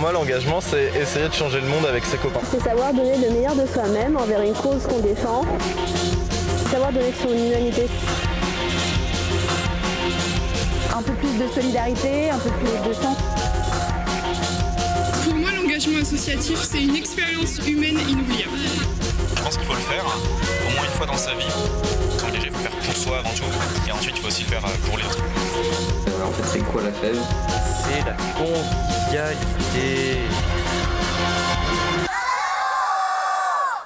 moi, l'engagement, c'est essayer de changer le monde avec ses copains. C'est savoir donner le meilleur de soi-même envers une cause qu'on défend. Savoir donner son humanité. Un peu plus de solidarité, un peu plus de sens. Pour moi, l'engagement associatif, c'est une expérience humaine inoubliable. Je pense qu'il faut le faire, au moins une fois dans sa vie. S'engager, il faut le faire pour soi avant tout. Et ensuite, il faut aussi le faire pour les autres. Euh, en fait, c'est quoi la fève C'est la convivialité.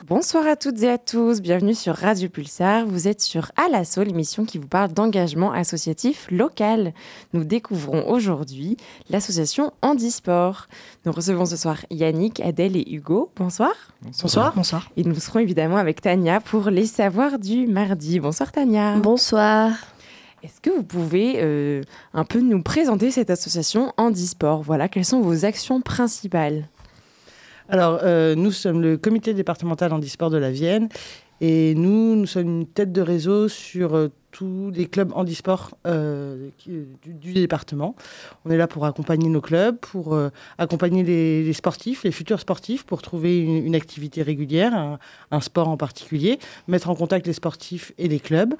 Bonsoir à toutes et à tous, bienvenue sur Radio Pulsar. Vous êtes sur Alasso, l'émission qui vous parle d'engagement associatif local. Nous découvrons aujourd'hui l'association Handisport. Nous recevons ce soir Yannick, Adèle et Hugo. Bonsoir. Bonsoir. Bonsoir. Et nous serons évidemment avec Tania pour les savoirs du mardi. Bonsoir Tania. Bonsoir. Est-ce que vous pouvez euh, un peu nous présenter cette association Handisport Voilà, quelles sont vos actions principales? Alors, euh, nous sommes le comité départemental handisport de la Vienne et nous, nous sommes une tête de réseau sur euh, tous les clubs handisport euh, du, département. On est là pour accompagner nos clubs, pour accompagner les, sportifs, les futurs sportifs, pour trouver une, activité régulière, un, sport en particulier, mettre en contact les sportifs et les clubs,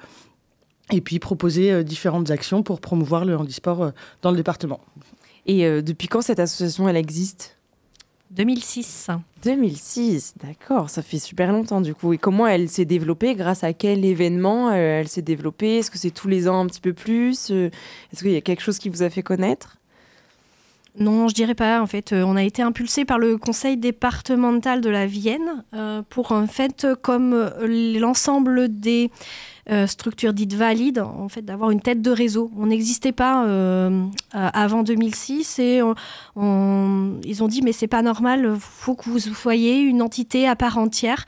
et puis proposer euh, différentes actions pour promouvoir le handisport dans le département. Et depuis quand cette association, elle existe? 2006. 2006, d'accord, ça fait super longtemps du coup. Et comment elle s'est développée? Grâce à quel événement euh, elle s'est développée? Est-ce que c'est tous les ans un petit peu plus? Euh, Est-ce qu'il y a quelque chose qui vous a fait connaître? Non, je dirais pas. En fait, euh, on a été impulsé par le conseil départemental de la Vienne euh, pour en fait, comme l'ensemble des euh, structures dites valides, en fait, d'avoir une tête de réseau. On n'existait pas euh, avant 2006 et on, on, ils ont dit mais c'est pas normal, faut que vous soyez une entité à part entière.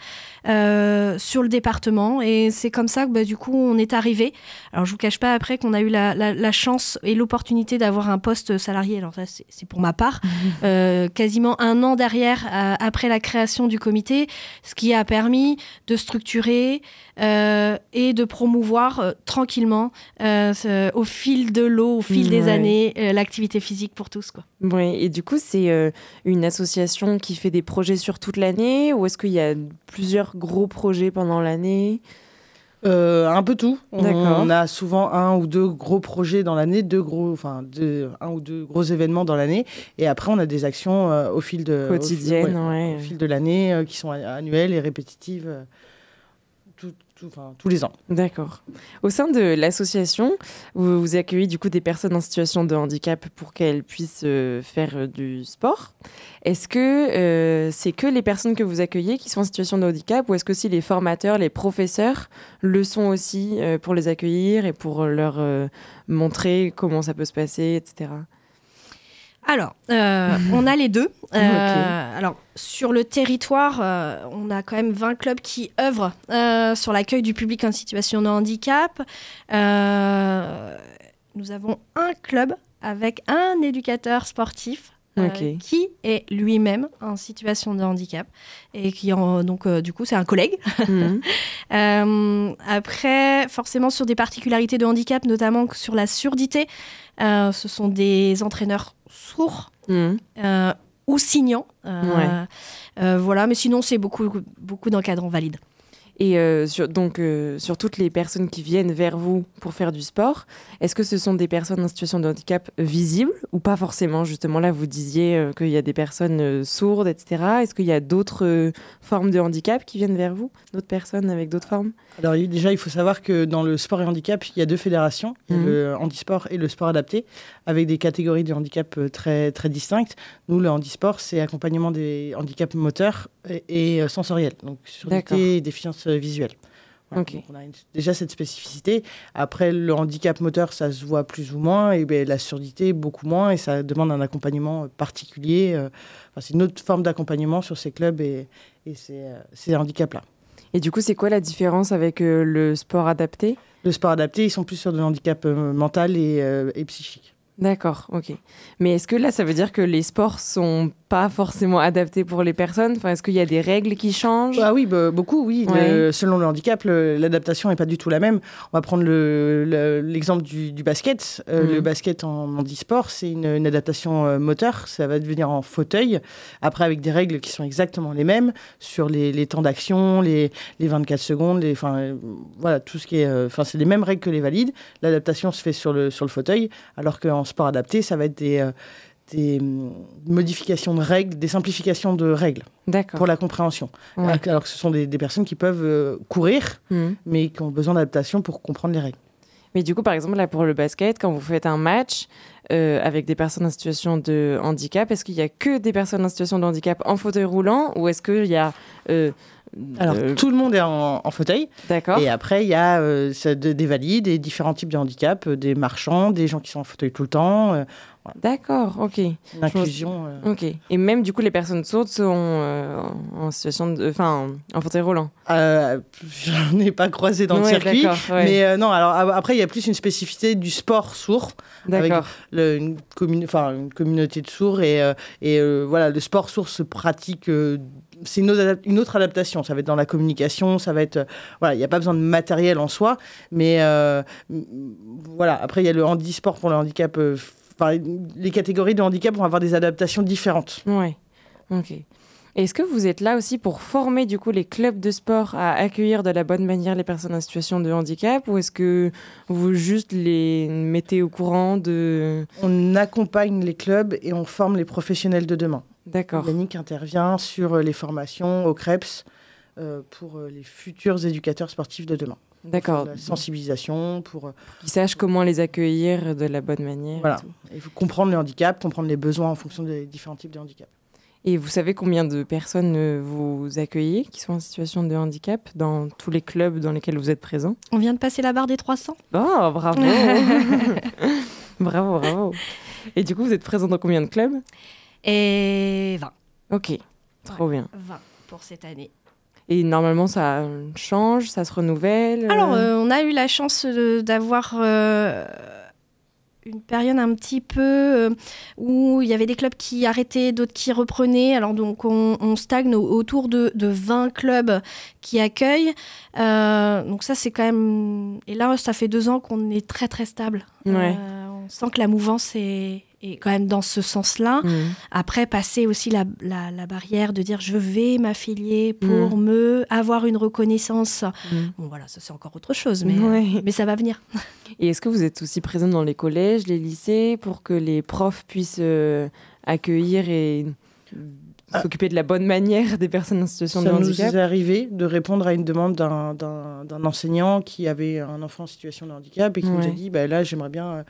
Euh, sur le département. Et c'est comme ça que bah, du coup on est arrivé. Alors je vous cache pas après qu'on a eu la, la, la chance et l'opportunité d'avoir un poste salarié. Alors ça c'est pour ma part, euh, quasiment un an derrière euh, après la création du comité, ce qui a permis de structurer euh, et de promouvoir euh, tranquillement au fil de l'eau, au fil ouais. des années, l'activité physique pour tous. Quoi. Oui, et du coup c'est une association qui fait des projets sur toute l'année ou est-ce qu'il y a plusieurs gros projets pendant l'année? Euh, un peu tout. On, on, a souvent un ou deux gros projets dans l'année, deux gros, enfin deux, un ou deux gros événements dans l'année, et après on a des actions euh, au fil de quotidiennes, au, ouais, au fil de l'année euh, qui sont annuelles et répétitives. Tous les ans. D'accord. Au sein de l'association, vous, vous, accueillez du coup des personnes en situation de handicap pour qu'elles puissent euh, faire euh, du sport. Est-ce que euh, c'est que les personnes que vous accueillez qui sont en situation de handicap ou est-ce que aussi les formateurs, les professeurs le sont aussi pour les accueillir et pour leur montrer comment ça peut se passer, etc. Alors, euh, on a les deux. Euh, okay. Alors, sur le territoire, euh, on a quand même 20 clubs qui œuvrent sur l'accueil du public en situation de handicap. Nous avons un club avec un éducateur sportif. Okay. qui est lui-même en situation de handicap et qui en, donc du coup c'est un collègue Mmh. après forcément sur des particularités de handicap notamment sur la surdité ce sont des entraîneurs sourds mmh. euh, ou signants. Euh, ouais. euh, voilà, mais sinon, c'est beaucoup, beaucoup d'encadrants valides. Et euh, sur, donc, euh, sur toutes les personnes qui viennent vers vous pour faire du sport, est-ce que ce sont des personnes en situation de handicap visibles ou pas forcément? Justement, là, vous disiez euh, qu'il y a des personnes sourdes, etc. Est-ce qu'il y a d'autres formes de handicap qui viennent vers vous? D'autres personnes avec d'autres formes? Alors, déjà, il faut savoir que dans le sport et handicap, il y a deux fédérations, mmh. le handisport et le sport adapté, avec des catégories de handicap très, très distinctes. Nous, le handisport, c'est accompagnement des handicaps moteurs et, et sensoriels, donc surdité et déficience visuelle. Voilà. Okay. on a une, déjà cette spécificité. Après, le handicap moteur, ça se voit plus ou moins, et bien, la surdité, beaucoup moins, et ça demande un accompagnement particulier. Euh, enfin, c'est une autre forme d'accompagnement sur ces clubs et, et ces, euh, ces handicaps-là. Et du coup, c'est quoi la différence avec euh, le sport adapté? Le sport adapté, ils sont plus sur de handicap euh, mental et, et psychique. D'accord, ok. Mais est-ce que là, ça veut dire que les sports sont pas forcément adaptés pour les personnes enfin, Est-ce qu'il y a des règles qui changent? Ah oui, bah, beaucoup, oui. Ouais. Le- selon le handicap, l'adaptation n'est pas du tout la même. On va prendre le- le- l'exemple du, du basket. Euh, Mhm. Le basket en handisport, c'est une, une adaptation euh, moteur. Ça va devenir en fauteuil. Après, avec des règles qui sont exactement les mêmes sur les, les temps d'action, les, les 24 secondes, les, euh, voilà, tout ce qui est. Enfin, c'est les mêmes règles que les valides. L'adaptation se fait sur le, sur le fauteuil, alors qu'en sport adapté, ça va être des. Euh, des hum, modifications de règles, des simplifications de règles D'accord. pour la compréhension. Ouais. Alors que- Alors que ce sont des, des personnes qui peuvent euh, courir, Mhm. mais qui ont besoin d'adaptation pour comprendre les règles. Mais du coup, par exemple, là, pour le basket, quand vous faites un match euh, avec des personnes en situation de handicap, est-ce qu'il y a que des personnes en situation de handicap en fauteuil roulant ou est-ce qu'il y a. euh, Alors, euh, tout le monde est en, en fauteuil. D'accord. Et après, il y a euh, des valides et différents types de handicap, euh, des marchands, des gens qui sont en fauteuil tout le temps, euh, D'accord, ok. l'inclusion. euh. Ok. Et même, du coup, les personnes sourdes sont euh, en situation de. Enfin, en fauteuil roulant. Euh, J'en ai pas croisé dans le circuit. ouais. Mais euh, non, alors a- après, il y a plus une spécificité du sport sourd. avec D'accord. le- une, commun- enfin, une communauté de sourds et, et voilà le sport sourd se pratique c'est une, autre adaptation ça va être dans la communication ça va être euh, voilà il n'y a pas besoin de matériel en soi mais euh, voilà après il y a le handisport pour le handicap euh, enfin, les catégories de handicap vont avoir des adaptations différentes Ouais. Ok. Est-ce que vous êtes là aussi pour former du coup les clubs de sport à accueillir de la bonne manière les personnes en situation de handicap ou est-ce que vous juste les mettez au courant de on accompagne les clubs et on forme les professionnels de demain D'accord. Yannick intervient sur les formations au CREPS euh, pour euh, les futurs éducateurs sportifs de demain D'accord. la sensibilisation, pour euh, Qu'ils sachent comment les accueillir de la bonne manière. et voilà, tout. il faut comprendre le handicap, comprendre les besoins en fonction des différents types de handicap. Et vous savez combien de personnes euh, vous accueillez qui sont en situation de handicap dans tous les clubs dans lesquels vous êtes présents? On vient de passer la barre des 300. Oh, bravo Bravo, bravo Et du coup, vous êtes présent dans combien de clubs? Et 20. Ok, trop bien. 20 pour cette année. Et normalement, ça change, ça se renouvelle Alors, euh, euh, on a eu la chance d'avoir euh, une période un petit peu euh, où il y avait des clubs qui arrêtaient, d'autres qui reprenaient. Alors, donc, on, on stagne au- autour de, de 20 clubs qui accueillent. Euh, donc, ça, c'est quand même. Et là, ça fait deux ans qu'on est très, très stable. Ouais. Euh, on sent que la mouvance est, est quand même dans ce sens-là. hmm. Après, passer aussi la, la- la barrière de dire je vais m'affilier pour me avoir une reconnaissance. Mm. Bon, voilà, ça c'est encore autre chose, mais, Ouais. mais ça va venir. Et est-ce que vous êtes aussi présent dans les collèges, les lycées, pour que les profs puissent euh, accueillir et Ah. s'occuper de la bonne manière des personnes en situation Ça de nous handicap? est arrivé de répondre à une demande d'un- d'un d'un enseignant qui avait un enfant en situation de handicap et qui nous a dit bah, là, j'aimerais bien.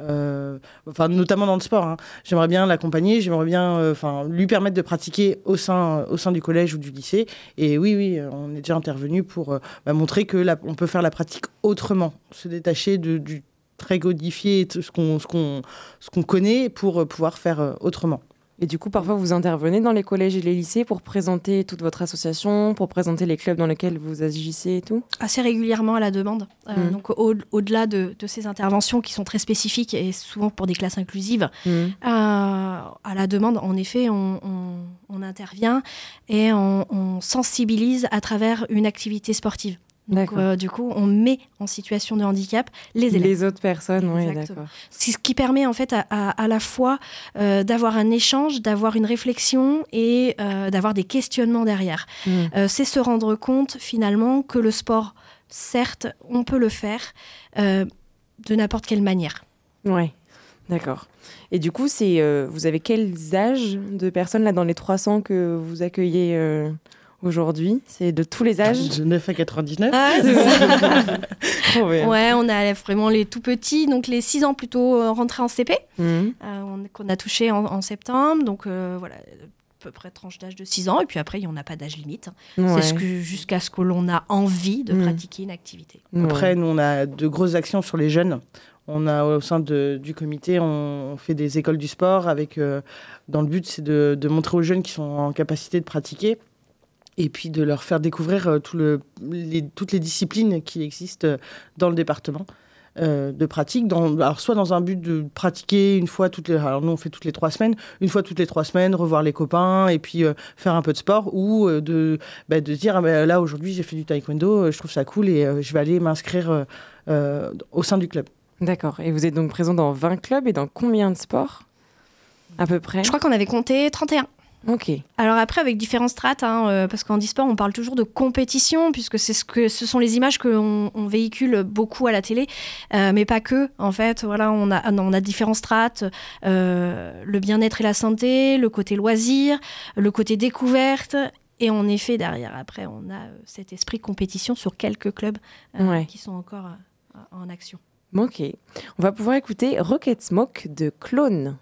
Euh, enfin, notamment dans le sport, hein, j'aimerais bien l'accompagner, j'aimerais bien euh, lui permettre de pratiquer au sein, au sein du collège ou du lycée. Et oui, oui, on est déjà intervenu pour euh, bah, montrer que on peut faire la pratique autrement, se détacher de, du très codifié, ce qu'on ce qu'on connaît pour pouvoir faire autrement. Et du coup, parfois, vous intervenez dans les collèges et les lycées pour présenter toute votre association, pour présenter les clubs dans lesquels vous agissez et tout? Assez régulièrement à la demande. Euh, Mhm. Donc au- au-delà de, de ces interventions qui sont très spécifiques et souvent pour des classes inclusives, Hmm. euh, à la demande, en effet, on, on- on intervient et on, on sensibilise à travers une activité sportive. Donc, euh, du coup, on met en situation de handicap les élèves. Les autres personnes, oui, d'accord. C'est ce qui permet en fait à, à- à la fois euh, d'avoir un échange, d'avoir une réflexion et euh, d'avoir des questionnements derrière. Hmm. C'est se rendre compte finalement que le sport, certes, on peut le faire de n'importe quelle manière. Ouais, d'accord. Et du coup, c'est, vous avez quels âges de personnes là dans les 300 que vous accueillez aujourd'hui C'est de tous les âges De 9 à 99. Ah, Trop bien. Ouais, on a vraiment les tout petits, donc les 6 ans plutôt euh, rentrés en CP, Mhm. euh, on- qu'on a touché en, en septembre. Donc euh, voilà, à peu près tranche d'âge de 6 ans. Et puis après, il n'y en a pas d'âge limite. Ouais. C'est ce que- jusqu'à ce que l'on a envie de Mm. pratiquer une activité. Ouais. Après, nous, on a de grosses actions sur les jeunes. On a au sein de- du comité, on, on fait des écoles du sport avec, euh, dans le but, c'est de, de montrer aux jeunes qui sont en capacité de pratiquer et puis de leur faire découvrir euh, tout le, les- toutes les disciplines qui existent euh, dans le département. euh, de pratique, dans, alors soit dans un but de pratiquer une fois toutes les, alors nous on fait toutes les trois semaines, une fois toutes les trois semaines, revoir les copains et puis euh, faire un peu de sport, ou euh, de, bah, de dire ah, bah, là aujourd'hui j'ai fait du taekwondo, je trouve ça cool et je vais aller m'inscrire au sein du club. D'accord. Et vous êtes donc présent dans 20 clubs et dans combien de sports à peu près? Je crois qu'on avait compté 31. Ok. Alors après, avec différentes strates, hein, euh, parce qu'en e-sport, on parle toujours de compétition, puisque c'est ce que ce sont les images que on, véhicule beaucoup à la télé, euh, mais pas que. En fait, voilà, on a on a différents strates, euh, le bien-être et la santé, le côté loisir, le côté découverte. Et en effet, derrière, après, on a cet esprit compétition sur quelques clubs qui sont encore en action. Ok. On va pouvoir écouter Rocket Smoke de Clone.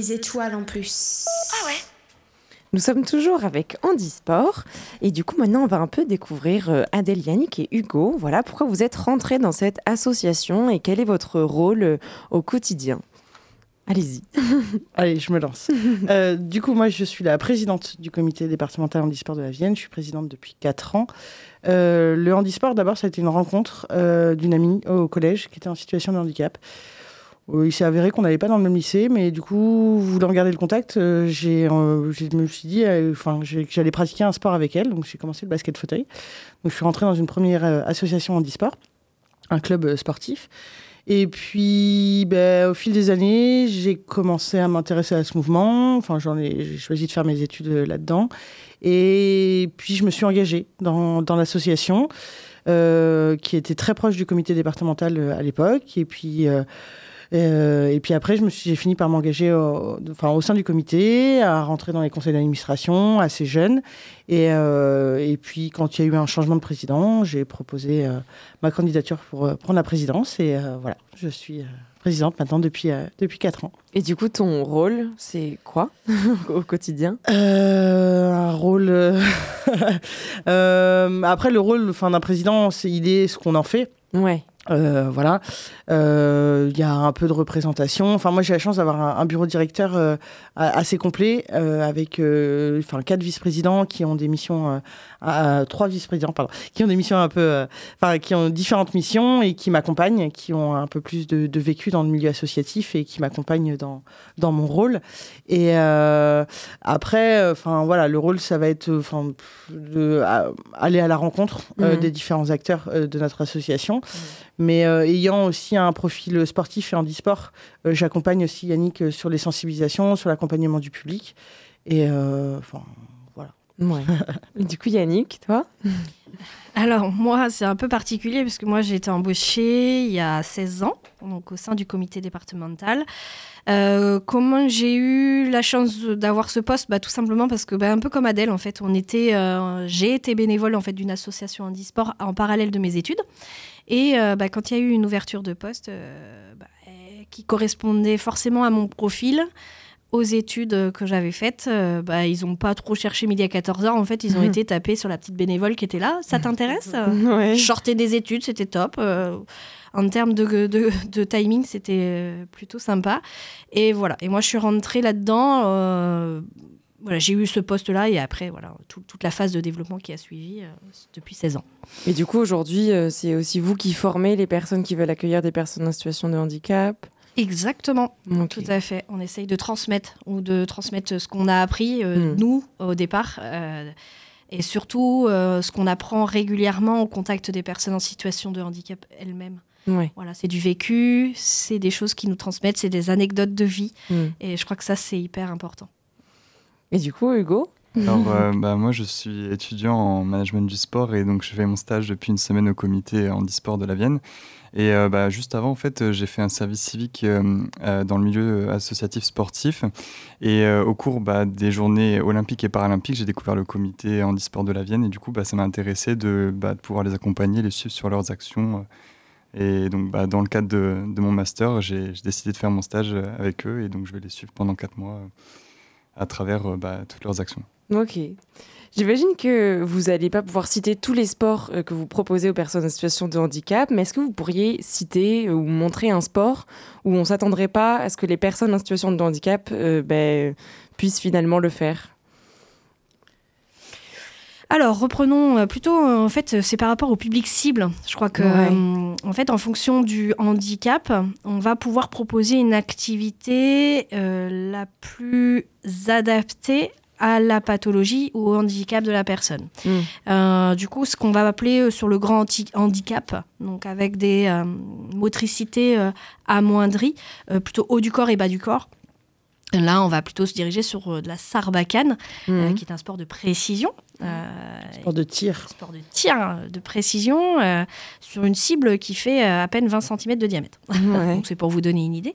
Les étoiles en plus. Ah ouais nous sommes toujours avec Handisport et du coup maintenant on va un peu découvrir euh, Adèle, Yannick et Hugo. Voilà pourquoi vous êtes rentrés dans cette association et quel est votre rôle euh, au quotidien. Allez-y. Allez, je me lance. Euh, du coup, moi, je suis la présidente du comité départemental handisport de la Vienne. Je suis présidente depuis 4 ans. le handisport, d'abord, ça a été une rencontre d'une amie au collège qui était en situation de handicap. Euh, il s'est avéré qu'on n'allait pas dans le même lycée, mais du coup, voulant garder le contact, euh, j'ai, euh, je me suis dit enfin, que j'allais pratiquer un sport avec elle. Donc, j'ai commencé le basket fauteuil. Donc, je suis rentrée dans une première association handisport, un club sportif. Et puis, ben, au fil des années, j'ai commencé à m'intéresser à ce mouvement. Enfin, j'en ai, j'ai choisi de faire mes études là-dedans. Et puis, je me suis engagée dans, dans l'association, qui était très proche du comité départemental à l'époque. Et puis, et puis après, j'ai fini par m'engager au, enfin, au sein du comité, à rentrer dans les conseils d'administration assez jeune. Et, euh, et, puis, quand il y a eu un changement de président, j'ai proposé euh, ma candidature pour prendre la présidence. Et voilà, je suis présidente maintenant depuis, depuis 4 ans. Et du coup, ton rôle, c'est quoi au quotidien? Un rôle. après, le rôle d'un président, il est ce qu'on en fait. Ouais. Euh, voilà, il euh, y a un peu de représentation. Enfin, moi, j'ai la chance d'avoir un, bureau directeur euh, assez complet avec enfin quatre vice-présidents qui ont des missions, trois vice-présidents pardon, qui ont des missions un peu, enfin, qui ont différentes missions et qui m'accompagnent, qui ont un peu plus de, vécu dans le milieu associatif et qui m'accompagnent dans dans mon rôle. Et après, enfin voilà, le rôle, ça va être, enfin, aller à la rencontre mmh. des différents acteurs de notre association. Mmh. Mais euh, ayant aussi un profil sportif et handisport, euh, j'accompagne aussi Yannick euh, sur les sensibilisations, sur l'accompagnement du public. Et enfin, voilà. du coup, Yannick, toi? Alors, moi, c'est un peu particulier parce que moi, j'ai été embauchée il y a 16 ans, donc au sein du comité départemental. comment j'ai eu la chance d'avoir ce poste? Bah, Tout simplement parce que, bah, un peu comme Adèle, en fait, on était, j'ai été bénévole en fait, d'une association handisport en parallèle de mes études. Et euh, bah, quand il y a eu une ouverture de poste euh, bah, qui correspondait forcément à mon profil, aux études que j'avais faites, euh, bah, ils n'ont pas trop cherché midi à 14h. En fait, ils ont été tapés sur la petite bénévole qui était là. Ça t'intéresse? Ouais. Je des études, c'était top. en termes de, de, de timing, c'était plutôt sympa. Et voilà. Et moi, je suis rentrée là-dedans voilà, j'ai eu ce poste-là et après, voilà, toute la phase de développement qui a suivi euh, depuis 16 ans. Et du coup, aujourd'hui, euh, c'est aussi vous qui formez les personnes qui veulent accueillir des personnes en situation de handicap? Exactement, tout à fait. On essaye de transmettre ou de transmettre ce qu'on a appris, euh, hmm. nous, au départ, et surtout ce qu'on apprend régulièrement au contact des personnes en situation de handicap elles-mêmes. Voilà, c'est du vécu, c'est des choses qui nous transmettent, c'est des anecdotes de vie, hmm. et je crois que ça, c'est hyper important. Et du coup, Hugo alors, euh, bah, moi, je suis étudiant en management du sport et donc je fais mon stage depuis une semaine au comité handisport de la Vienne. Et euh, bah, juste avant, en fait, j'ai fait un service civique euh, dans le milieu associatif sportif. Et au cours bah, des journées olympiques et paralympiques, j'ai découvert le comité handisport de la Vienne et du coup, ça m'a intéressé de, de, pouvoir les accompagner, les suivre sur leurs actions. Et donc, dans le cadre de, de mon master, j'ai décidé de faire mon stage avec eux et donc je vais les suivre pendant quatre mois à travers euh, bah, toutes leurs actions. Ok. J'imagine que vous n'allez pas pouvoir citer tous les sports euh, que vous proposez aux personnes en situation de handicap, mais est-ce que vous pourriez citer euh, ou montrer un sport où on ne s'attendrait pas à ce que les personnes en situation de handicap ben, puissent finalement le faire? Alors, reprenons euh, plutôt, euh, en fait, c'est par rapport au public cible. Je crois que, euh, en fait, en fonction du handicap, on va pouvoir proposer une activité la plus adaptée à la pathologie ou au handicap de la personne. Hmm. du coup, ce qu'on va appeler sur le grand handicap, donc avec des motricités amoindries, plutôt haut du corps et bas du corps, Là, on va plutôt se diriger sur euh, de la sarbacane, euh, mhm. qui est un sport de précision. Euh, sport de tir. Sport de tir, hein, de précision, sur une cible qui fait à peine 20 cm de diamètre. Donc, c'est pour vous donner une idée.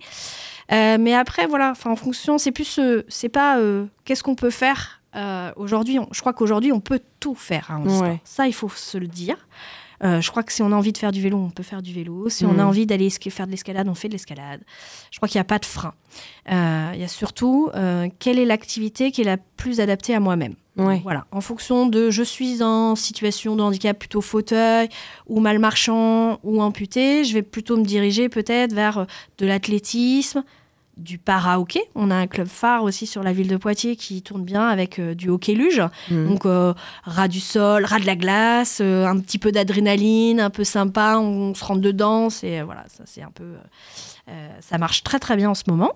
mais après, voilà, en fonction, c'est plus, c'est pas qu'est-ce qu'on peut faire euh, aujourd'hui, je crois qu'aujourd'hui, on peut tout faire. Hein, Ouais. Ça, il faut se le dire. Euh, je crois que si on a envie de faire du vélo, on peut faire du vélo. Si on a envie d'aller faire de l'escalade, on fait de l'escalade. Je crois qu'il n'y a pas de frein. Euh, Il y a surtout euh, quelle est l'activité qui est la plus adaptée à moi-même. Ouais. Voilà, en fonction de je suis en situation de handicap plutôt fauteuil ou mal marchand ou amputé, je vais plutôt me diriger peut-être vers euh, de l'athlétisme, du para-hockey. On a un club phare aussi sur la ville de Poitiers qui tourne bien avec euh, du hockey luge. Mhm. Donc euh, ras du sol, ras de la glace, euh, un petit peu d'adrénaline, un peu sympa, on, se rentre dedans. C'est voilà, ça c'est un peu, ça marche très très bien en ce moment.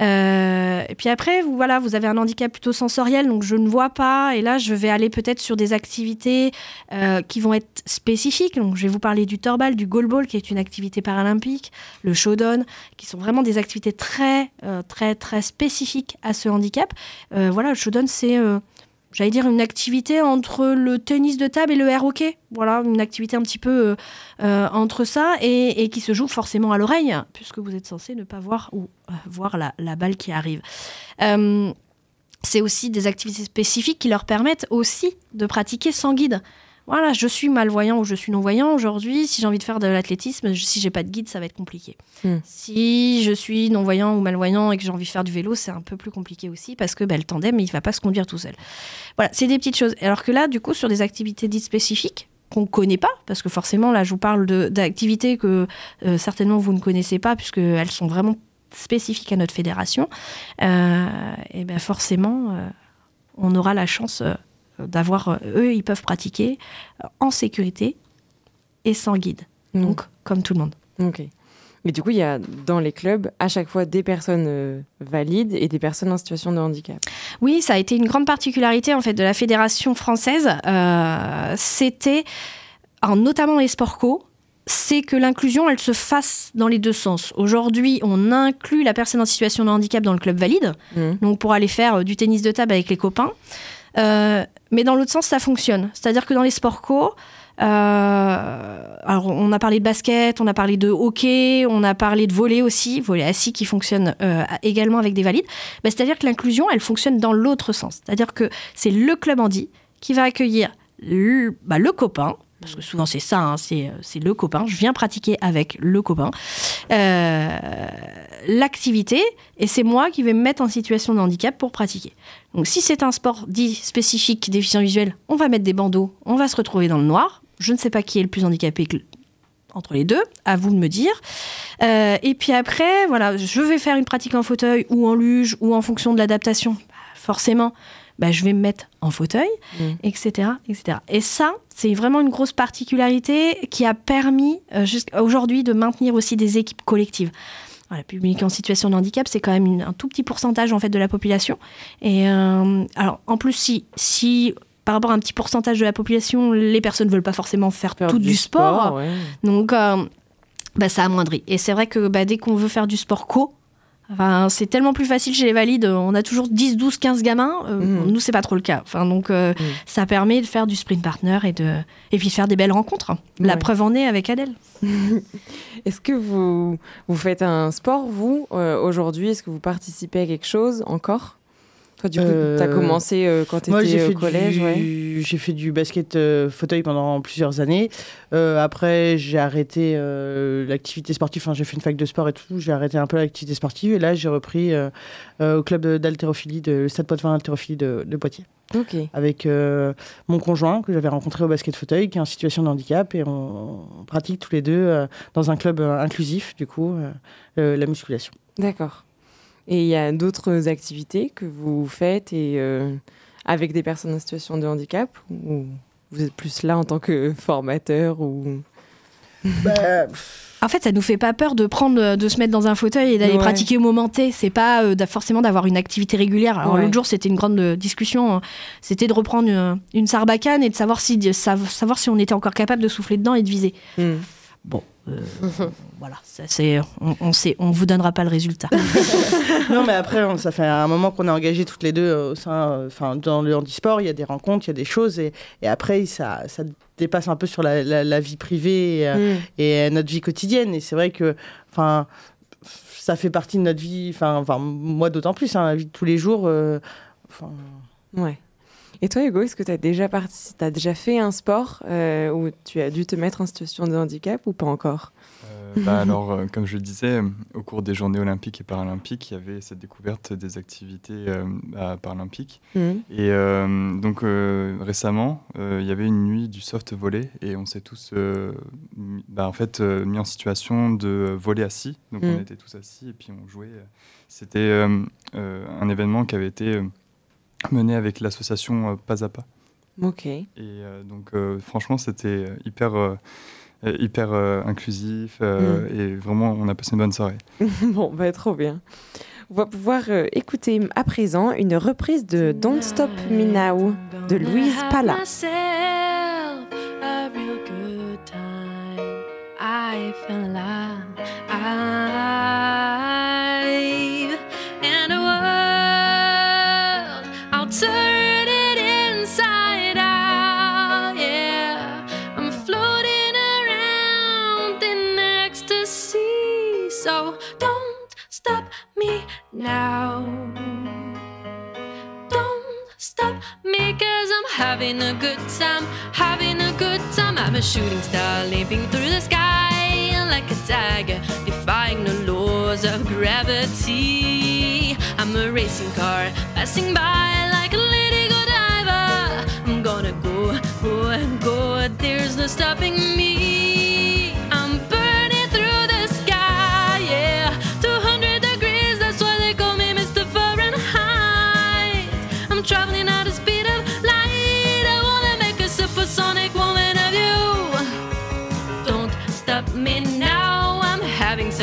Euh, et puis après, vous voilà, vous avez un handicap plutôt sensoriel, donc je ne vois pas. Et là, je vais aller peut-être sur des activités euh, qui vont être spécifiques. Donc je vais vous parler du torbal, du goalball, qui est une activité paralympique, le showdown, qui sont vraiment des activités très euh, très très spécifiques à ce handicap. Euh, voilà, le showdown, c'est euh, j'allais dire une activité entre le tennis de table et le air hockey. Voilà, une activité un petit peu euh, euh, entre ça et, qui se joue forcément à l'oreille, puisque vous êtes censé ne pas voir ou euh, voir la, balle qui arrive. C'est aussi des activités spécifiques qui leur permettent aussi de pratiquer sans guide. Voilà, je suis malvoyant ou je suis non-voyant aujourd'hui. Si j'ai envie de faire de l'athlétisme, si j'ai pas de guide, ça va être compliqué. Hmm. Si je suis non-voyant ou malvoyant et que j'ai envie de faire du vélo, c'est un peu plus compliqué aussi parce que bah, le tandem, il va pas se conduire tout seul. Voilà, c'est des petites choses. Alors que là, du coup, sur des activités dites spécifiques qu'on connaît pas, parce que forcément, là, je vous parle d'activités que euh, certainement vous ne connaissez pas, puisqu'elles sont vraiment spécifiques à notre fédération, euh, et ben forcément, euh, on aura la chance d'avoir, euh, eux, ils peuvent pratiquer euh, en sécurité et sans guide. Mm. Donc, comme tout le monde. Ok. Et du coup, il y a dans les clubs à chaque fois des personnes euh, valides et des personnes en situation de handicap. Oui, ça a été une grande particularité en fait de la fédération française. Euh, C'était, notamment les sports co, c'est que l'inclusion, elle se fasse dans les deux sens. Aujourd'hui, on inclut la personne en situation de handicap dans le club valide, Mhm. donc pour aller faire du tennis de table avec les copains. Euh, mais dans l'autre sens, ça fonctionne. C'est-à-dire que dans les sports co, euh, alors on a parlé de basket, on a parlé de hockey, on a parlé de volley aussi, volley assis qui fonctionne euh, également avec des valides. C'est-à-dire que l'inclusion, elle fonctionne dans l'autre sens. C'est-à-dire que c'est le club handi qui va accueillir le, bah, le copain, parce que souvent c'est ça, hein, c'est c'est le copain, je viens pratiquer avec le copain, euh, l'activité, et c'est moi qui vais me mettre en situation de handicap pour pratiquer. Donc si c'est un sport dit spécifique, déficient visuel, on va mettre des bandeaux, on va se retrouver dans le noir. Je ne sais pas qui est le plus handicapé entre les deux, à vous de me dire. Euh, et puis après, voilà, je vais faire une pratique en fauteuil ou en luge ou en fonction de l'adaptation. Bah, forcément, bah, je vais me mettre en fauteuil, Mm. etc., etc. Et ça, c'est vraiment une grosse particularité qui a permis euh, jusqu'à aujourd'hui de maintenir aussi des équipes collectives. Voilà, public en situation de handicap, c'est quand même une- un tout petit pourcentage en fait de la population. Et euh, alors, en plus, si, si par rapport à un petit pourcentage de la population, les personnes ne veulent pas forcément faire, Faire tout du, sport, ouais. donc euh, bah, ça amoindrit. Et c'est vrai que bah, dès qu'on veut faire du sport co, Enfin, c'est tellement plus facile chez les valides. On a toujours 10, 12, 15 gamins. Euh, Mhm. Nous, c'est pas trop le cas. Enfin, donc, euh, Mhm. ça permet de faire du sprint partner et, de... et puis de faire des belles rencontres. La Ouais. preuve en est avec Adèle. Est-ce que vous, vous faites un sport, vous, euh, aujourd'hui? Est-ce que vous participez à quelque chose encore? Toi, du coup, Euh, tu as commencé euh, quand tu Moi, j'ai étais fait, au collège. du... ouais. j'ai fait du basket euh, fauteuil pendant plusieurs années. Euh, après, j'ai arrêté euh, l'activité sportive. Enfin, j'ai fait une fac de sport et tout. J'ai arrêté un peu l'activité sportive. Et là, j'ai repris euh, euh, au club d'haltérophilie, de, le Stade Poitvin d'haltérophilie de, de Poitiers, Ok. avec euh, mon conjoint que j'avais rencontré au basket fauteuil, qui est en situation de handicap. Et on, on pratique tous les deux euh, dans un club euh, inclusif, du coup, euh, euh, la musculation. D'accord. Et il y a d'autres activités que vous faites et euh, avec des personnes en situation de handicap ou vous êtes plus là en tant que formateur ou Bah, En fait, ça nous fait pas peur de prendre, de se mettre dans un fauteuil et d'aller Ouais. pratiquer au moment T. C'est pas euh, forcément d'avoir une activité régulière. Alors Ouais. l'autre jour, c'était une grande euh, discussion. hein. C'était de reprendre une, une sarbacane et de savoir si, de savoir si on était encore capable de souffler dedans et de viser. Hmm. Bon, euh, voilà, ça, c'est, on, on sait, on vous donnera pas le résultat. non, mais après, on- ça fait un moment qu'on est engagés toutes les deux euh, au sein, euh, enfin, dans le handisport. Il y a des rencontres, il y a des choses, et, et après, ça, ça dépasse un peu sur la, la- la vie privée et, euh, et, euh, notre vie quotidienne. Et c'est vrai que, enfin, ça fait partie de notre vie. Enfin, enfin, moi d'autant plus, hein, la vie de tous les jours. euh, Ouais. Et toi, Hugo, est-ce que tu as déjà as déjà fait un sport euh, où tu as dû te mettre en situation de handicap ou pas encore? Bah alors, euh, comme je le disais, au cours des Journées olympiques et paralympiques, il y avait cette découverte des activités paralympiques. Mmh. Et donc récemment, il y avait une nuit du soft volley et on s'est tous, bah, en fait, mis en situation de voler assis. Donc on mmh. était tous assis et puis on jouait. C'était un événement qui avait été mené avec l'association Pas à Pas. Ok. Et donc franchement, c'était hyper hyper inclusif mm. et vraiment on a passé une bonne soirée. bon, bah trop bien. On va pouvoir écouter à présent une reprise de Don't Stop Me Now de Louise Pala. Now. Don't stop me, cause I'm having a good time, having a good time. I'm a shooting star leaping through the sky like a tiger, defying the laws of gravity. I'm a racing car passing by like a lady diver. I'm gonna go, go, and go, there's no stopping me.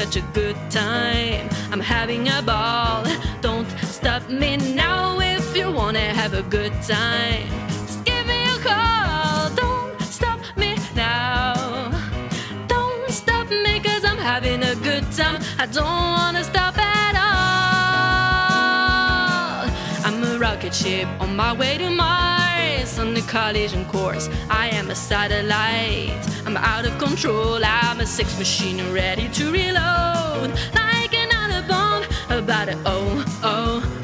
Such a good time. I'm having a ball. Don't stop me now if you wanna have a good time. Just give me a call. Don't stop me now. Don't stop me cause I'm having a good time. I don't wanna stop at all. I'm a rocket ship on my way to Mars on the collision course. I am a satellite. I'm out of control. I'm a sex machine ready to reload. Like another bomb about oh, oh, oh,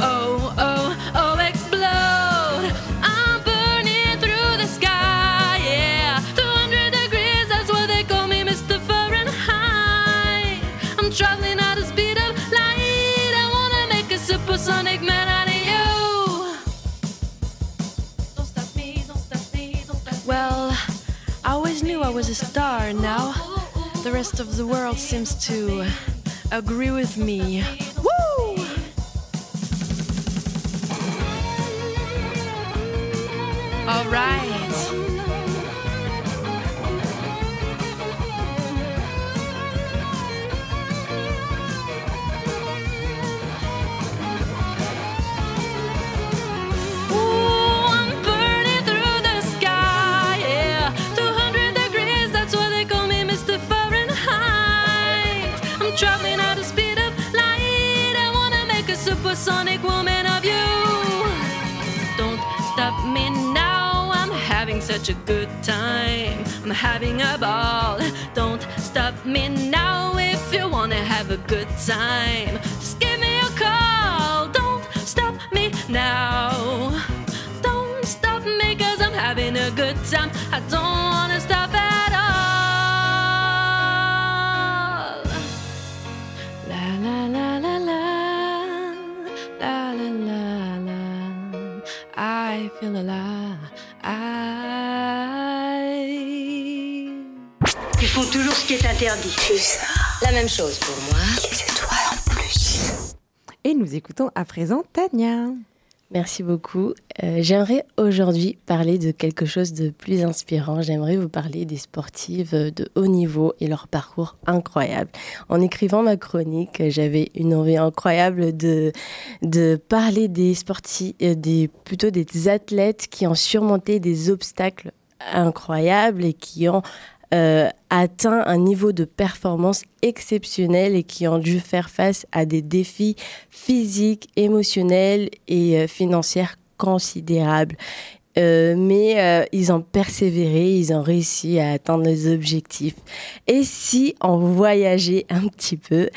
star now. The rest of the world seems to agree with me. Woo! All right. Sonic woman of you. Don't stop me now, I'm having such a good time. I'm having a ball. Don't stop me now if you wanna have a good time. Just give me a call. Don't stop me now. Don't stop me cause I'm having a good time. I don't wanna stop feel alive. Ils font toujours ce qui est interdit. C'est ça. La même chose pour moi. En plus. Et nous écoutons à présent Tania. Merci beaucoup. Euh, j'aimerais aujourd'hui parler de quelque chose de plus inspirant. J'aimerais vous parler des sportives de haut niveau et leur parcours incroyable. En écrivant ma chronique, j'avais une envie incroyable de, de parler des sportifs, euh, des, plutôt des athlètes qui ont surmonté des obstacles incroyables et qui ont euh, atteint un niveau de performance exceptionnel et qui ont dû faire face à des défis physiques, émotionnels et euh, financiers considérables. Euh, mais ils ont persévéré, ils ont réussi à atteindre les objectifs. Et si on voyageait un petit peu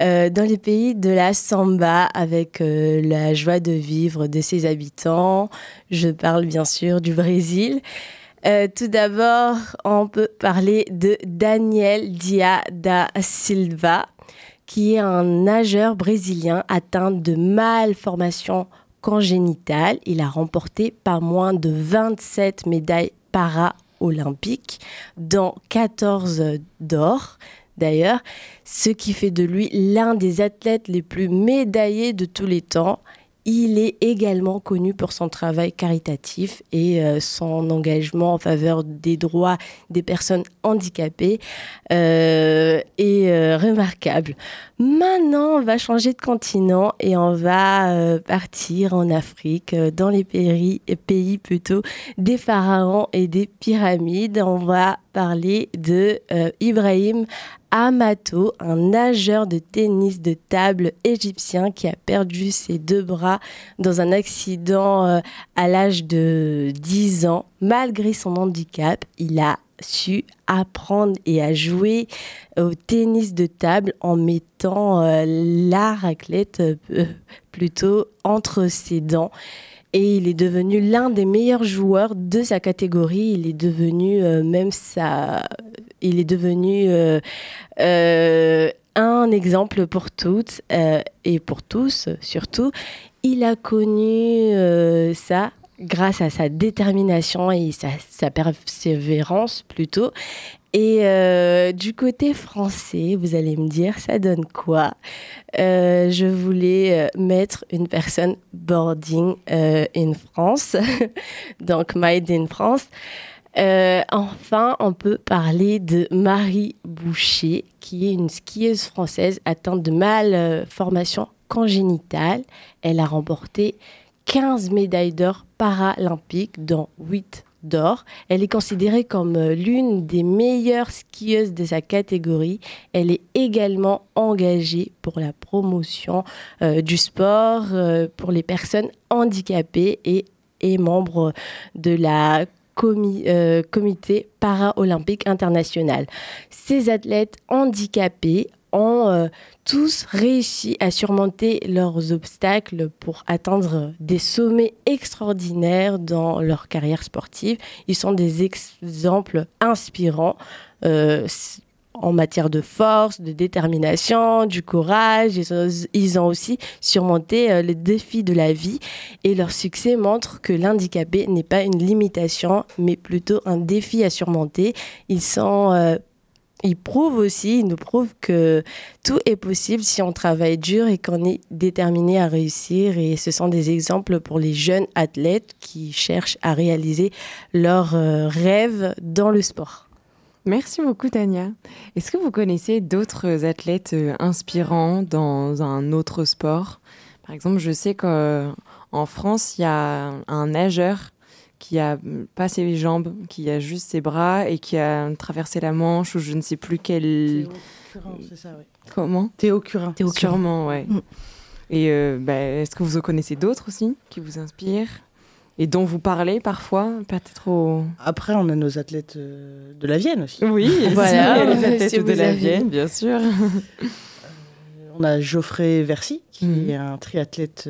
dans les pays de la samba avec la joie de vivre de ses habitants, je parle bien sûr du Brésil. Tout d'abord, on peut parler de Daniel Dia da Silva, qui est un nageur brésilien atteint de malformations congénitales. Il a remporté pas moins de 27 médailles para-olympiques, dont 14 d'or d'ailleurs, ce qui fait de lui l'un des athlètes les plus médaillés de tous les temps. Il est également connu pour son travail caritatif et euh, son engagement en faveur des droits des personnes handicapées euh, est euh, remarquable. Maintenant, on va changer de continent et on va partir en Afrique, dans les pays, pays plutôt des pharaons et des pyramides. On va parler de Ibrahim Amato, un nageur de tennis de table égyptien qui a perdu ses deux bras dans un accident euh, à l'âge de 10 ans. Malgré son handicap, il a su apprendre et à jouer au tennis de table en mettant euh, la raclette euh, plutôt entre ses dents et il est devenu l'un des meilleurs joueurs de sa catégorie. Il est devenu euh, même ça, il est devenu euh, euh, un exemple pour toutes et pour tous surtout. Il a connu ça grâce à sa détermination et sa, persévérance plutôt. Et euh, du côté français, vous allez me dire, ça donne quoi? Euh, Je voulais euh, mettre une personne boarding in France, donc made in France. Enfin, on peut parler de Marie Boucher, qui est une skieuse française atteinte de malformation congénitale. Elle a remporté 15 médailles d'or paralympiques, dont 8 d'or. Elle est considérée comme euh, l'une des meilleures skieuses de sa catégorie. Elle est également engagée pour la promotion euh, du sport euh, pour les personnes handicapées et est membre de la comité para-olympique international. Ces athlètes handicapés ont euh, tous réussi à surmonter leurs obstacles pour atteindre des sommets extraordinaires dans leur carrière sportive. Ils sont des exemples inspirants. Euh, en matière de force, de détermination, du courage. Ils ont, aussi surmonté euh, les défis de la vie et leur succès montre que l'handicapé n'est pas une limitation, mais plutôt un défi à surmonter. Ils sont il prouve aussi, il nous prouve que tout est possible si on travaille dur et qu'on est déterminé à réussir. Et ce sont des exemples pour les jeunes athlètes qui cherchent à réaliser leurs euh, rêves dans le sport. Merci beaucoup Tania. Est-ce que vous connaissez d'autres athlètes euh, inspirants dans un autre sport? Par exemple, je sais qu'en France, il y a un nageur qui a pas ses jambes, qui a juste ses bras et qui a traversé la Manche ou je ne sais plus quel. Théo Curin, c'est ça, oui. Comment? Théo Curin. Théo Sûrement, ouais. Mm. Et euh, bah, est-ce que vous en connaissez d'autres aussi qui vous inspirent? Et dont vous parlez parfois, peut-être au... Après, on a nos athlètes euh, de la Vienne aussi. Oui, voilà, les athlètes de la Vienne, bien sûr. Euh, on a Geoffrey Versy, qui mm. est un triathlète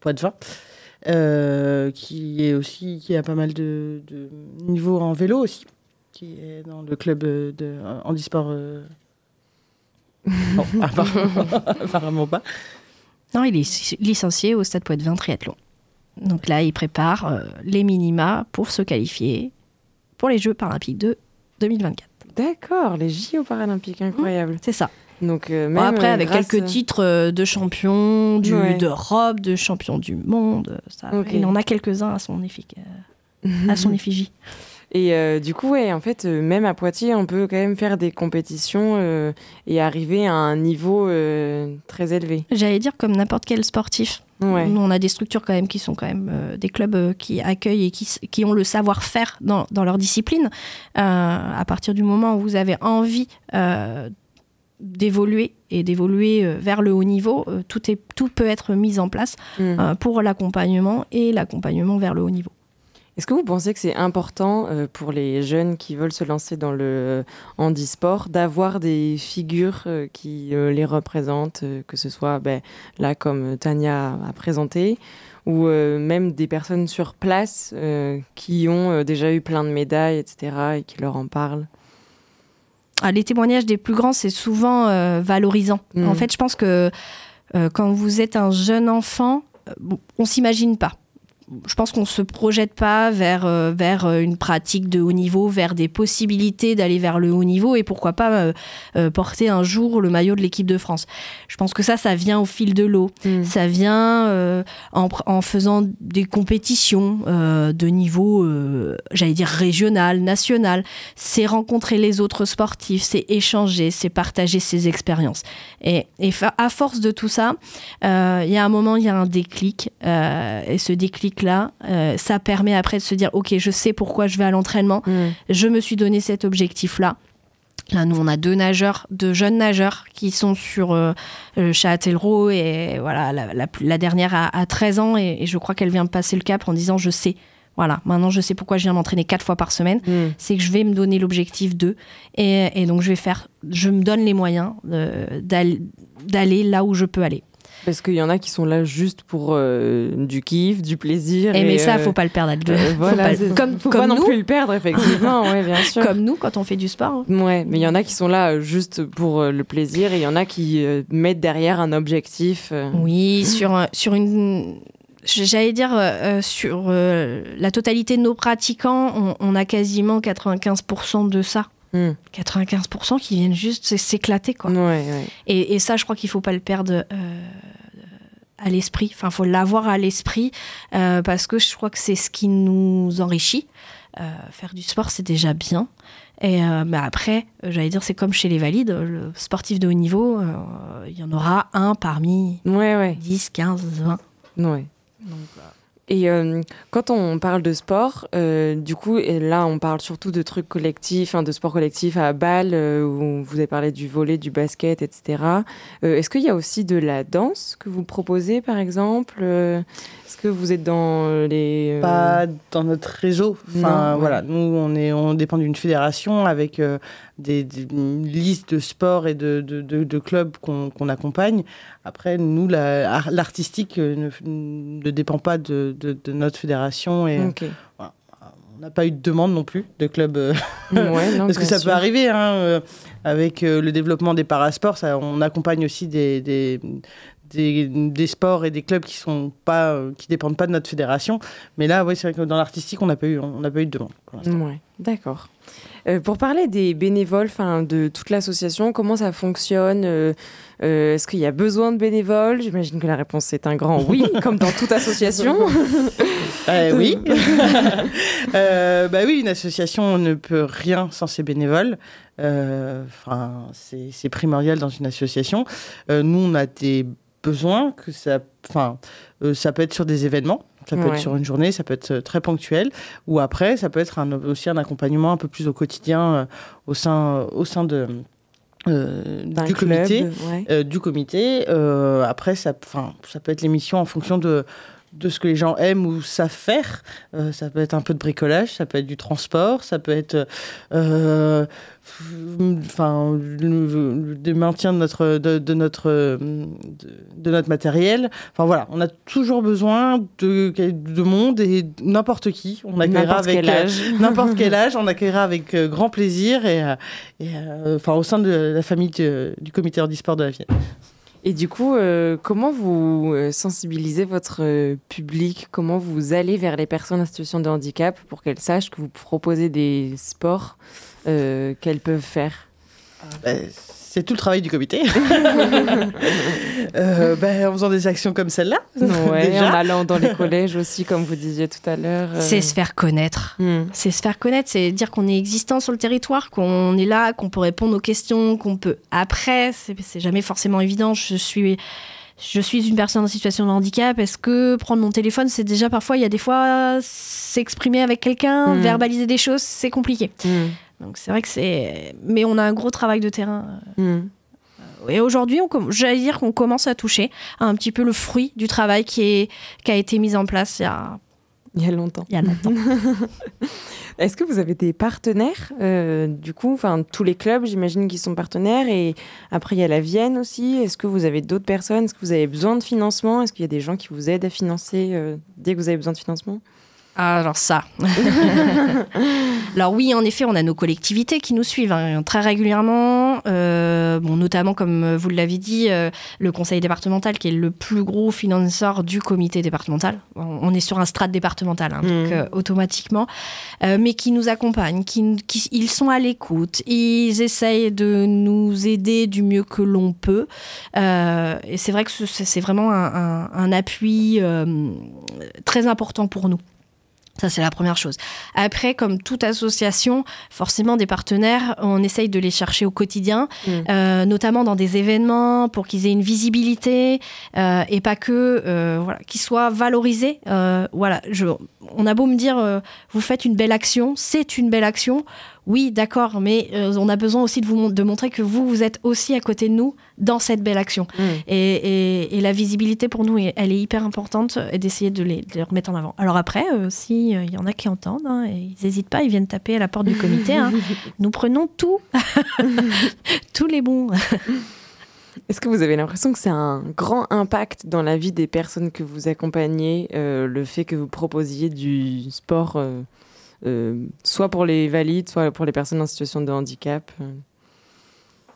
poids-de-vin. Euh, qui est aussi qui a pas mal de, de niveaux en vélo aussi, qui est dans le club de handisport. Euh... Non, apparemment, pas. Non, il est licencié au Stade Poitvin Triathlon. Donc là, il prépare euh, les minima pour se qualifier pour les Jeux paralympiques de 2024. D'accord, les JO paralympiques, incroyable. c'est ça. Donc, euh, même après, avec quelques titres euh, de champion d'Europe, de champion du monde, ça, il en a quelques-uns à, son à son effigie. Et euh, du coup, ouais, en fait, même à Poitiers, on peut quand même faire des compétitions et arriver à un niveau très élevé. J'allais dire comme n'importe quel sportif. On a des structures quand même qui sont quand même des clubs qui accueillent et qui, qui ont le savoir-faire dans, dans, leur discipline. à partir du moment où vous avez envie d'évoluer et d'évoluer euh, vers le haut niveau, euh, tout, est, tout peut être mis en place mmh. euh, pour l'accompagnement et l'accompagnement vers le haut niveau. Est-ce que vous pensez que c'est important euh, pour les jeunes qui veulent se lancer dans le handisport d'avoir des figures euh, qui euh, les représentent, que ce soit ben, là comme Tania a présenté, ou même des personnes sur place qui ont déjà eu plein de médailles, etc., et qui leur en parlent? Ah, Les témoignages des plus grands, c'est souvent valorisant. En Mm. fait, je pense que quand vous êtes un jeune enfant, on s'imagine pas je pense qu'on se projette pas vers, euh, vers euh, une pratique de haut niveau, vers des possibilités d'aller vers le haut niveau et pourquoi pas euh, porter un jour le maillot de l'équipe de France. Je pense que ça, ça vient au fil de l'eau. Mm. Ça vient euh, en, en faisant des compétitions euh, de niveau, j'allais dire régional, national. C'est rencontrer les autres sportifs, c'est échanger, c'est partager ses expériences. Et, et à force de tout ça, il y a un moment, il y a un déclic. et ce déclic-là, euh, ça permet après de se dire, OK, je sais pourquoi je vais à l'entraînement. Mm. Je me suis donné cet objectif-là. Là, nous, on a deux nageurs, deux jeunes nageurs qui sont sur euh, le Châtellerault et voilà, la, la plus- la dernière a, a 13 ans et, et je crois qu'elle vient de passer le cap en disant je sais. Voilà, maintenant je sais pourquoi je viens m'entraîner quatre fois par semaine. Mm. C'est que je vais me donner l'objectif 2 et, et donc je vais faire, je me donne les moyens euh, d'al- d'aller là où je peux aller. Parce qu'il y en a qui sont là juste pour euh, du kiff, du plaisir. Et, mais ça, euh, faut pas le perdre. euh, faut pas comme faut comme pas non nous, plus le perdre, effectivement, ouais, bien sûr. comme nous quand on fait du sport. hein. Ouais, mais il y en a qui sont là euh, juste pour euh, le plaisir et il y en a qui mettent derrière un objectif. Oui, sur, sur une. J'allais dire, euh, sur euh, la totalité de nos pratiquants, on, on a quasiment 95% de ça. Hmm. 95% qui viennent juste s'éclater, quoi. Ouais, ouais. Et, et ça, je crois qu'il faut pas le perdre euh, à l'esprit. Enfin, faut l'avoir à l'esprit euh, parce que je crois que c'est ce qui nous enrichit. Euh, faire du sport, c'est déjà bien. Et euh, mais après, euh, j'allais dire, c'est comme chez les valides, le sportif de haut niveau, euh, il y en aura un parmi Ouais, ouais. 10, 15, 20. Ouais. Et euh, quand on parle de sport, euh, du coup, et là, on parle surtout de trucs collectifs, hein, de sport collectif à balle, euh, où vous avez parlé du volet, du basket, etc. Est-ce qu'il y a aussi de la danse que vous proposez, par exemple Est-ce que vous êtes dans les... Pas dans notre réseau. Enfin, Non, ouais. voilà, nous, on, est, on dépend d'une fédération avec des, des- une liste de sports et de, de, de- de clubs qu'on qu'on accompagne. Après, nous, la- ar- l'artistique ne, ne dépend pas de, de- de notre fédération. Et, voilà. On n'a pas eu de demande non plus de club. euh, Ouais, non, Parce que ça sûr. peut arriver, hein, euh, avec euh, le développement des parasports, ça, on accompagne aussi des, des, des, des sports et des clubs qui sont pas, euh, qui dépendent pas de notre fédération. Mais là, oui, c'est vrai que dans l'artistique, on n'a pas eu, on n'a pas eu de demande. Ouais, d'accord. Euh, pour parler des bénévoles, enfin de toute l'association, comment ça fonctionne Euh, euh, Est-ce qu'il y a besoin de bénévoles? J'imagine que la réponse est un grand oui, comme dans toute association. Oui. Bah oui, une association ne peut rien sans ses bénévoles. Enfin, c'est primordial dans une association. Nous, on a des besoins que ça, enfin, euh, ça peut être sur des événements. Ça peut Ouais. être sur une journée, ça peut être euh, très ponctuel, ou après, ça peut être un- aussi un accompagnement un peu plus au quotidien euh, au sein, au sein de, euh, du club, comité. ouais. Euh, du comité. Après, ça, ça peut être l'émission en fonction de, de ce que les gens aiment ou savent faire. Euh, ça peut être un peu de bricolage, ça peut être du transport, ça peut être euh, enfin le, le- le maintien de notre de, de notre de, de notre matériel. Enfin voilà, on a toujours besoin de, de monde et n'importe qui. On accueillera avec quel euh, âge. n'importe quel âge, on accueillera avec euh, grand plaisir et, et, enfin au sein de la famille du comité handisport de la Vienne. Et du coup, euh, comment vous euh, sensibilisez votre euh, public? Comment vous allez vers les personnes en situation de handicap pour qu'elles sachent que vous proposez des sports qu'elles peuvent faire? C'est tout le travail du comité. Euh, ben, en faisant des actions comme celle-là. Ouais, en allant dans les collèges aussi, comme vous disiez tout à l'heure. euh. C'est se faire connaître. Hmm. C'est se faire connaître, c'est dire qu'on est existant sur le territoire, qu'on est là, qu'on peut répondre aux questions, qu'on peut. Après, c'est jamais forcément évident. Je suis. Je suis une personne en situation de handicap. Est-ce que prendre mon téléphone, c'est déjà parfois, il y a des fois, s'exprimer avec quelqu'un, Mm. verbaliser des choses, c'est compliqué. Hmm. Donc c'est vrai que c'est. Mais on a un gros travail de terrain. Hmm. Et aujourd'hui, on j'allais dire qu'on commence à toucher un petit peu le fruit du travail qui, est, qui a été mis en place il y a Il y a longtemps. Il y a longtemps. Est-ce que vous avez des partenaires euh, Du coup, enfin tous les clubs, j'imagine qu'ils sont partenaires. Et après, il y a la Vienne aussi. Est-ce que vous avez d'autres personnes? Est-ce que vous avez besoin de financement? Est-ce qu'il y a des gens qui vous aident à financer euh, dès que vous avez besoin de financement? Alors ça. Alors oui, en effet, on a nos collectivités qui nous suivent hein, très régulièrement. Euh, bon, notamment, comme vous l'avez dit, euh, le conseil départemental qui est le plus gros financeur du comité départemental. On est sur un strat départemental, hein, donc Mmh. euh, automatiquement, mais qui nous accompagnent, qui, qui- ils sont à l'écoute, ils essayent de nous aider du mieux que l'on peut. Et c'est vrai que ce- c'est vraiment un, un- un appui très important pour nous. Ça, c'est la première chose. Après, comme toute association, forcément, des partenaires, on essaye de les chercher au quotidien, Mm. euh, notamment dans des événements, pour qu'ils aient une visibilité euh, et pas que, euh, voilà, qu'ils soient valorisés. Euh, voilà, je, on a beau me dire, euh, vous faites une belle action, c'est une belle action. Oui, d'accord, mais euh, on a besoin aussi de vous de montrer que vous, vous êtes aussi à côté de nous dans cette belle action. Mm. Et, et- et la visibilité pour nous, elle est hyper importante et d'essayer de les, de les remettre en avant. Alors après, euh, si euh, il y en a qui entendent, hein, et ils n'hésitent pas, ils viennent taper à la porte du comité. hein. Nous prenons tout, tous les bons. Est-ce que vous avez l'impression que c'est un grand impact dans la vie des personnes que vous accompagnez, euh, le fait que vous proposiez du sport, euh, euh, soit pour les valides, soit pour les personnes en situation de handicap euh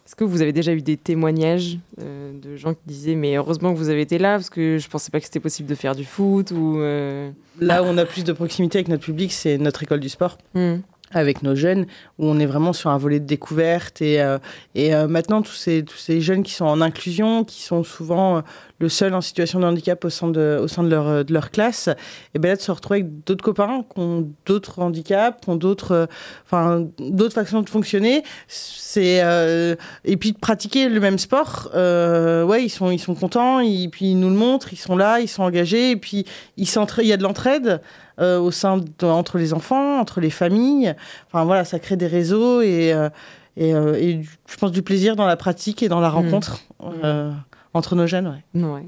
Est-ce que vous avez déjà eu des témoignages euh, de gens qui disaient mais heureusement que vous avez été là parce que je pensais pas que c'était possible de faire du foot ou euh, Là où on a plus de proximité avec notre public, c'est notre école du sport. Hmm. Avec nos jeunes, où on est vraiment sur un volet de découverte. Et, euh, et euh, maintenant, tous ces, tous ces jeunes qui sont en inclusion, qui sont souvent euh, le seul en situation de handicap au sein de, au sein de, leur, de leur classe, et bien là, de se retrouver avec d'autres copains qui ont d'autres handicaps, qui ont d'autres euh, enfin, d'autres façons de fonctionner. C'est, euh, et puis de pratiquer le même sport, euh, ouais, ils sont, ils sont contents, et puis ils nous le montrent, ils sont là, ils sont engagés, et puis il y a de l'entraide euh, au sein de- entre les enfants, entre les familles. Enfin voilà, ça crée des réseaux et, euh, et, euh, je pense du plaisir dans la pratique et dans la rencontre euh, entre nos jeunes. Ouais. Ouais.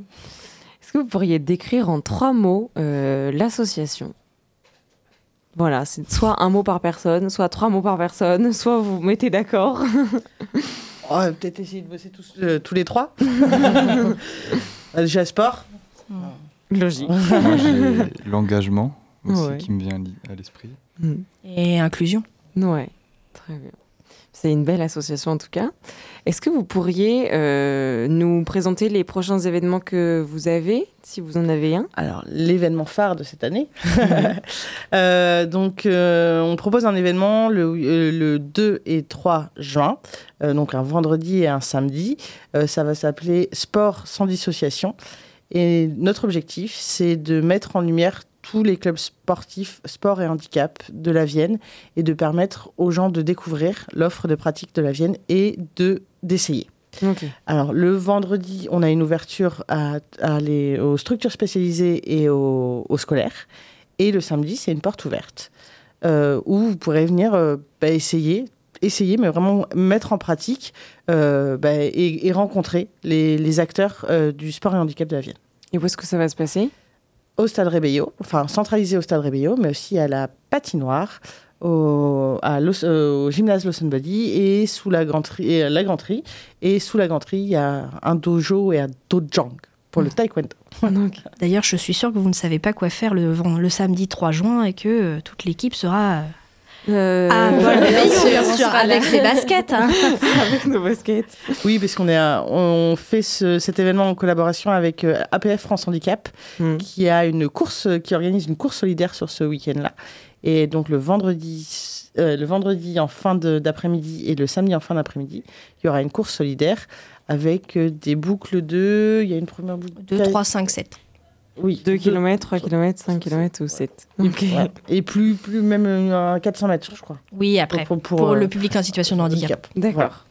Est-ce que vous pourriez décrire en trois mots euh, l'association? Voilà, c'est soit un mot par personne, soit trois mots par personne, soit vous vous mettez d'accord. On va peut-être essayer de bosser tous, euh, tous les trois. Déjà sport. Logique. Moi, j'ai l'engagement aussi Ouais. qui me vient à l'esprit. Et inclusion. Ouais, très bien. C'est une belle association en tout cas. Est-ce que vous pourriez euh, nous présenter les prochains événements que vous avez, si vous en avez un? Alors, l'événement phare de cette année. Euh, donc, euh, on propose un événement le, le 2 et 3 juin, donc un vendredi et un samedi. Ça va s'appeler Sport sans dissociation. Et notre objectif, c'est de mettre en lumière tous les clubs sportifs, sport et handicap de la Vienne et de permettre aux gens de découvrir l'offre de pratique de la Vienne et de d'essayer. Alors, le vendredi, on a une ouverture à, à les- aux structures spécialisées et aux, aux scolaires. Et le samedi, c'est une porte ouverte euh, où vous pourrez venir euh, bah, essayer, essayer, mais vraiment mettre en pratique euh, bah, et, et rencontrer les, les acteurs du sport et handicap de la Vienne. Et où est-ce que ça va se passer? Au Stade Rébello, enfin centralisé au Stade Rébello, mais aussi à la patinoire, au, à Los- euh, au gymnase et sous la granterie, et, euh, la. Et sous la granterie, il y a un dojo et un dojang pour le taekwondo. D'ailleurs, je suis sûre que vous ne savez pas quoi faire le, le samedi 3 juin et que euh, toute l'équipe sera. Euh, Euh, Paul bien Réveillon, sûr, bien on sûr, sera avec ses baskets. hein. Avec nos baskets. Oui, parce qu'on est on fait ce- cet événement en collaboration avec euh, APF France Handicap, qui a une course, qui organise une course solidaire sur ce week-end-là. Et donc le vendredi, euh, le vendredi en fin de- d'après-midi et le samedi en fin d'après-midi, il y aura une course solidaire avec des boucles de, il y a une première boucle 2, 3, 5, 7. Oui. 2 km, 3 km, 5 km ou 7. Ok. Ouais. Et plus, plus même euh, 400 mètres, je crois. Oui, après, pour, euh, le public en situation de handicap. D'accord.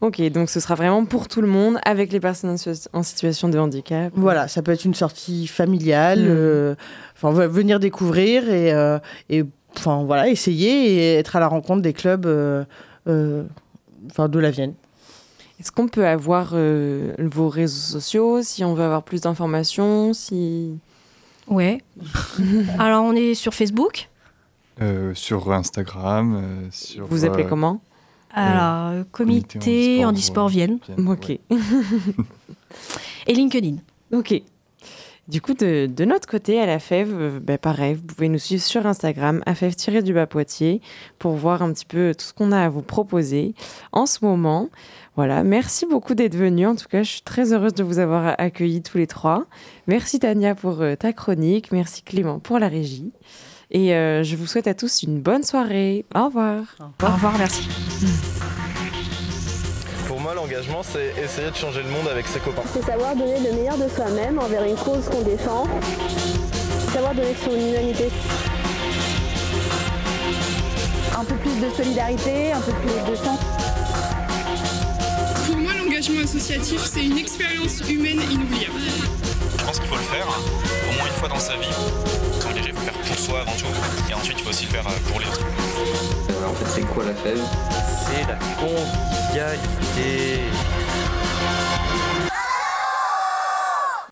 Ok, donc ce sera vraiment pour tout le monde, avec les personnes en situa- en situation de handicap. Voilà, ça peut être une sortie familiale, Mm. euh, enfin venir découvrir et, euh, et enfin voilà, essayer et être à la rencontre des clubs euh, euh, enfin de la Vienne. Est-ce qu'on peut avoir euh, vos réseaux sociaux, si on veut avoir plus d'informations, si... Ouais. Alors, on est sur Facebook. Euh, sur Instagram. euh, sur, Vous appelez euh, comment? Alors, euh, comité handisport Vienne. Ok. Et LinkedIn. Ok. Du coup, de, notre côté, à la FEV, euh, bah, pareil, vous pouvez nous suivre sur Instagram, à FEV-du-bas Poitiers, pour voir un petit peu tout ce qu'on a à vous proposer en ce moment. Voilà, merci beaucoup d'être venu. En tout cas, je suis très heureuse de vous avoir accueillis tous les trois. Merci Tania pour euh, ta chronique. Merci Clément pour la régie. Et euh, je vous souhaite à tous une bonne soirée. Au revoir. Au revoir, merci. Moi, l'engagement, c'est essayer de changer le monde avec ses copains. C'est savoir donner le meilleur de soi-même envers une cause qu'on défend. Savoir donner son humanité. Un peu plus de solidarité, un peu plus de sens. L'engagement associatif, c'est une expérience humaine inoubliable. Je pense qu'il faut le faire hein, au moins une fois dans sa vie. S'engager, il faut le faire pour soi avant tout. Et ensuite, il faut aussi le faire euh, pour les autres. En fait, c'est quoi la fève? C'est la convivialité.